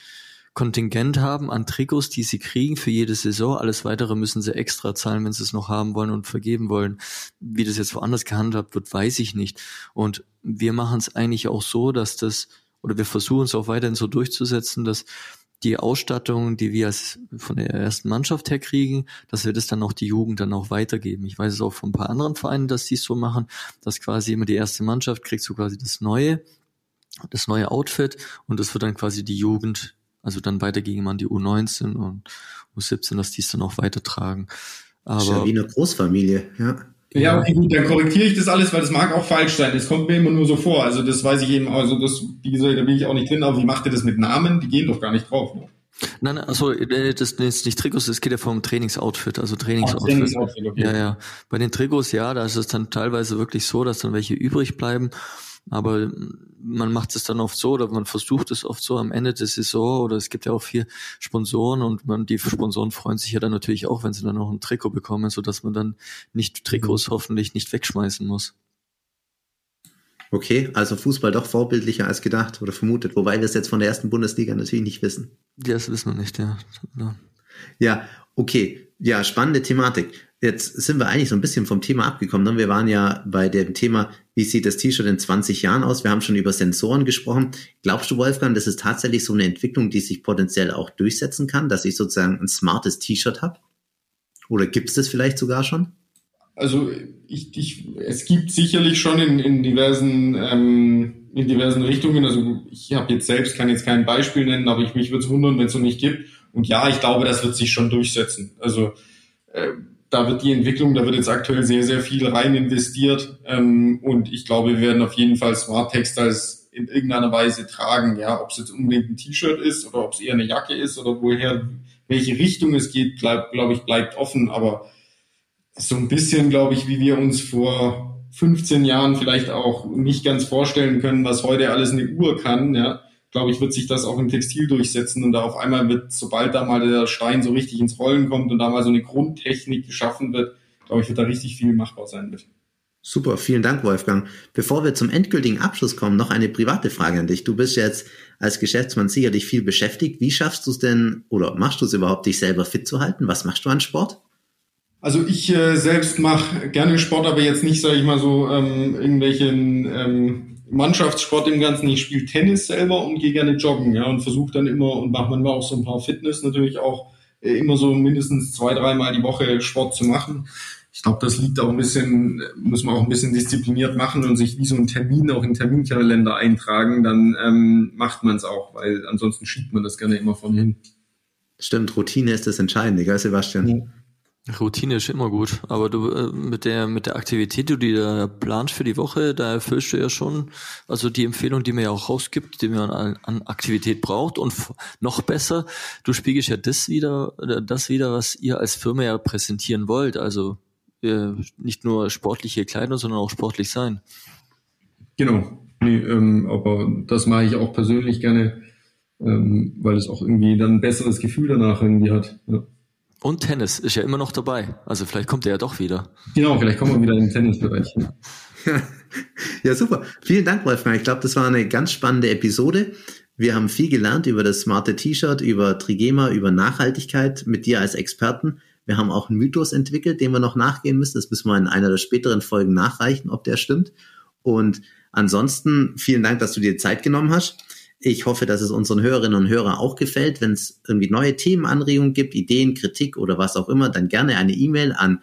Kontingent haben an Trikots, die sie kriegen für jede Saison. Alles weitere müssen sie extra zahlen, wenn sie es noch haben wollen und vergeben wollen. Wie das jetzt woanders gehandhabt wird, weiß ich nicht. Und wir machen es eigentlich auch so, dass das, oder wir versuchen es auch weiterhin so durchzusetzen, dass die Ausstattung, die wir als von der ersten Mannschaft her kriegen, dass wir das dann auch die Jugend dann auch weitergeben. Ich weiß es auch von ein paar anderen Vereinen, dass die es so machen, dass quasi immer die erste Mannschaft kriegt so quasi das neue, das neue Outfit und das wird dann quasi die Jugend, also dann weitergeben an die U19 und U17, dass die es dann auch weitertragen. Aber ja wie eine Großfamilie, ja. Ja, okay, gut, dann korrigiere ich das alles, weil das mag auch falsch sein. Das kommt mir immer nur so vor. Also das weiß ich eben, also das, wie gesagt, da bin ich auch nicht drin, aber wie macht ihr das mit Namen? Die gehen doch gar nicht drauf. Ne? Nein, also das ist nicht Trikots, das geht ja vom Trainingsoutfit, also Trainingsoutfit. Trainingsoutfit okay. Ja, ja. Bei den Trikots, ja, da ist es dann teilweise wirklich so, dass dann welche übrig bleiben. Aber man macht es dann oft so oder man versucht es oft so am Ende der Saison oder es gibt ja auch vier Sponsoren und man, die Sponsoren freuen sich ja dann natürlich auch, wenn sie dann noch ein Trikot bekommen, so dass man dann nicht Trikots mhm. hoffentlich nicht wegschmeißen muss. Okay, also Fußball doch vorbildlicher als gedacht oder vermutet, wobei wir es jetzt von der ersten Bundesliga natürlich nicht wissen. Ja, das wissen wir nicht, ja. Ja, okay. Ja, spannende Thematik. Jetzt sind wir eigentlich so ein bisschen vom Thema abgekommen. Ne? Wir waren ja bei dem Thema, wie sieht das T-Shirt in 20 Jahren aus? Wir haben schon über Sensoren gesprochen. Glaubst du, Wolfgang, das ist tatsächlich so eine Entwicklung, die sich potenziell auch durchsetzen kann, dass ich sozusagen ein smartes T-Shirt habe? Oder gibt es das vielleicht sogar schon? Also ich, ich, es gibt sicherlich schon in, in diversen ähm, in diversen Richtungen. Also ich habe jetzt selbst kann jetzt kein Beispiel nennen, aber ich mich würde es wundern, wenn es so nicht gibt. Und ja, ich glaube, das wird sich schon durchsetzen. Also äh, da wird die Entwicklung, da wird jetzt aktuell sehr, sehr viel rein investiert. Ähm, und ich glaube, wir werden auf jeden Fall Smart Textiles in irgendeiner Weise tragen. Ja, ob es jetzt unbedingt ein T-Shirt ist oder ob es eher eine Jacke ist oder woher, welche Richtung es geht, glaube glaub ich, bleibt offen. Aber so ein bisschen, glaube ich, wie wir uns vor 15 Jahren vielleicht auch nicht ganz vorstellen können, was heute alles eine Uhr kann, ja, glaube ich, wird sich das auch im Textil durchsetzen und da auf einmal wird, sobald da mal der Stein so richtig ins Rollen kommt und da mal so eine Grundtechnik geschaffen wird, glaube ich, wird da richtig viel machbar sein mit. Super, vielen Dank, Wolfgang. Bevor wir zum endgültigen Abschluss kommen, noch eine private Frage an dich. Du bist jetzt als Geschäftsmann sicherlich viel beschäftigt. Wie schaffst du es denn oder machst du es überhaupt, dich selber fit zu halten? Was machst du an Sport? Also ich äh, selbst mache gerne Sport, aber jetzt nicht, sage ich mal so, ähm, irgendwelchen ähm, Mannschaftssport im Ganzen. Ich spiele Tennis selber und gehe gerne joggen, ja, und versuche dann immer und mache manchmal auch so ein paar Fitness natürlich auch äh, immer so mindestens zwei, dreimal die Woche Sport zu machen. Ich glaube, das liegt auch ein bisschen, muss man auch ein bisschen diszipliniert machen und sich wie so ein Termin auch in Terminkalender eintragen, dann ähm, macht man es auch, weil ansonsten schiebt man das gerne immer von hin. Stimmt, Routine ist das Entscheidende, gell, Sebastian? Ja. Routine ist immer gut, aber du äh, mit der mit der Aktivität, die du da planst für die Woche, da erfüllst du ja schon, also die Empfehlung, die mir ja auch rausgibt, die man an, an Aktivität braucht und noch besser, du spiegelst ja das wieder, äh, das wieder, was ihr als Firma ja präsentieren wollt, also äh, nicht nur sportliche Kleidung, sondern auch sportlich sein. Genau, nee, ähm, aber das mache ich auch persönlich gerne, ähm, weil es auch irgendwie dann ein besseres Gefühl danach irgendwie hat. Ja. Und Tennis ist ja immer noch dabei. Also vielleicht kommt er ja doch wieder. Genau, vielleicht kommen wir wieder in den Tennisbereich. ja, super. Vielen Dank, Wolfgang. Ich glaube, das war eine ganz spannende Episode. Wir haben viel gelernt über das smarte T-Shirt, über Trigema, über Nachhaltigkeit mit dir als Experten. Wir haben auch einen Mythos entwickelt, den wir noch nachgehen müssen. Das müssen wir in einer der späteren Folgen nachreichen, ob der stimmt. Und ansonsten vielen Dank, dass du dir Zeit genommen hast. Ich hoffe, dass es unseren Hörerinnen und Hörern auch gefällt. Wenn es irgendwie neue Themenanregungen gibt, Ideen, Kritik oder was auch immer, dann gerne eine E-Mail an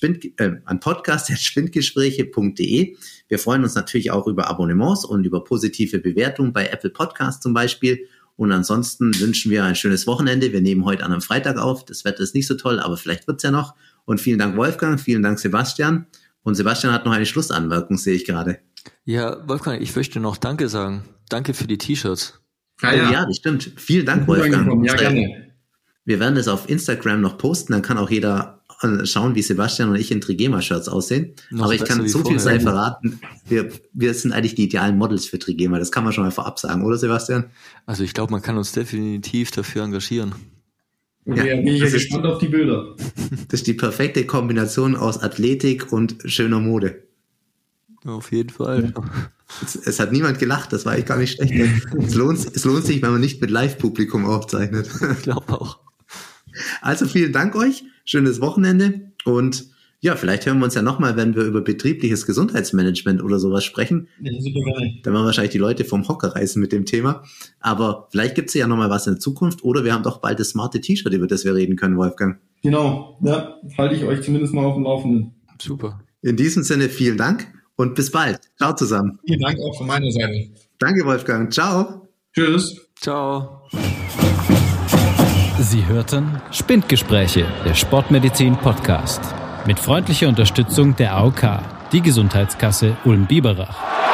äh, an podcast.spindgespräche.de. Wir freuen uns natürlich auch über Abonnements und über positive Bewertungen bei Apple Podcasts zum Beispiel. Und ansonsten wünschen wir ein schönes Wochenende. Wir nehmen heute an einem Freitag auf. Das Wetter ist nicht so toll, aber vielleicht wird's ja noch. Und vielen Dank, Wolfgang. Vielen Dank, Sebastian. Und Sebastian hat noch eine Schlussanmerkung, sehe ich gerade. Ja, Wolfgang, ich möchte noch Danke sagen. Danke für die T-Shirts. Ah, ja. Ja, das stimmt. Vielen Dank, Wolfgang. Ja, gerne. Wir werden das auf Instagram noch posten, dann kann auch jeder äh, schauen, wie Sebastian und ich in Trigema-Shirts aussehen. Noch Aber ich kann so viel sei verraten. Wir, wir sind eigentlich die idealen Models für Trigema. Das kann man schon mal vorab sagen, oder Sebastian? Also ich glaube, man kann uns definitiv dafür engagieren. Und ja, bin ich ja gespannt auf die Bilder. Das ist die perfekte Kombination aus Athletik und schöner Mode. Auf jeden Fall. Es, es, hat niemand gelacht, das war eigentlich gar nicht schlecht. Es lohnt, es lohnt sich, wenn man nicht mit Live-Publikum aufzeichnet. Ich glaube auch. Also vielen Dank euch, schönes Wochenende und Ja, vielleicht hören wir uns ja nochmal, wenn wir über betriebliches Gesundheitsmanagement oder sowas sprechen. Ja. Dann werden wahrscheinlich die Leute vom Hocker reißen mit dem Thema. Aber vielleicht gibt es ja nochmal was in der Zukunft oder wir haben doch bald das smarte T-Shirt, über das wir reden können, Wolfgang. Genau, ja, halte ich euch zumindest mal auf dem Laufenden. Super. In diesem Sinne vielen Dank und bis bald. Ciao zusammen. Vielen Dank auch von meiner Seite. Danke, Wolfgang. Ciao. Tschüss. Ciao. Sie hörten Spindgespräche, der Sportmedizin Podcast. Mit freundlicher Unterstützung der AOK, die Gesundheitskasse Ulm-Biberach.